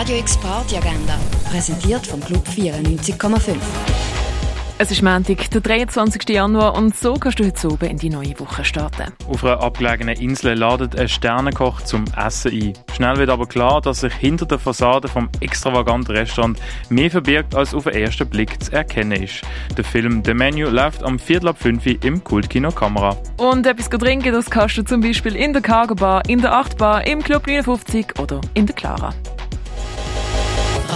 Radio X Party Agenda, präsentiert vom Club 94,5. Es ist Montag, der 23. Januar und so kannst du heute oben in die neue Woche starten. Auf einer abgelegenen Insel ladet ein Sternenkoch zum Essen ein. Schnell wird aber klar, dass sich hinter der Fassade vom extravaganten Restaurant mehr verbirgt, als auf den ersten Blick zu erkennen ist. Der Film The Menu läuft am Viertel ab 5 Uhr im Kultkino Kamera. Und etwas trinken, das kannst du zum Beispiel in der Cargo Bar, in der 8 Bar, im Club 59 oder in der Clara.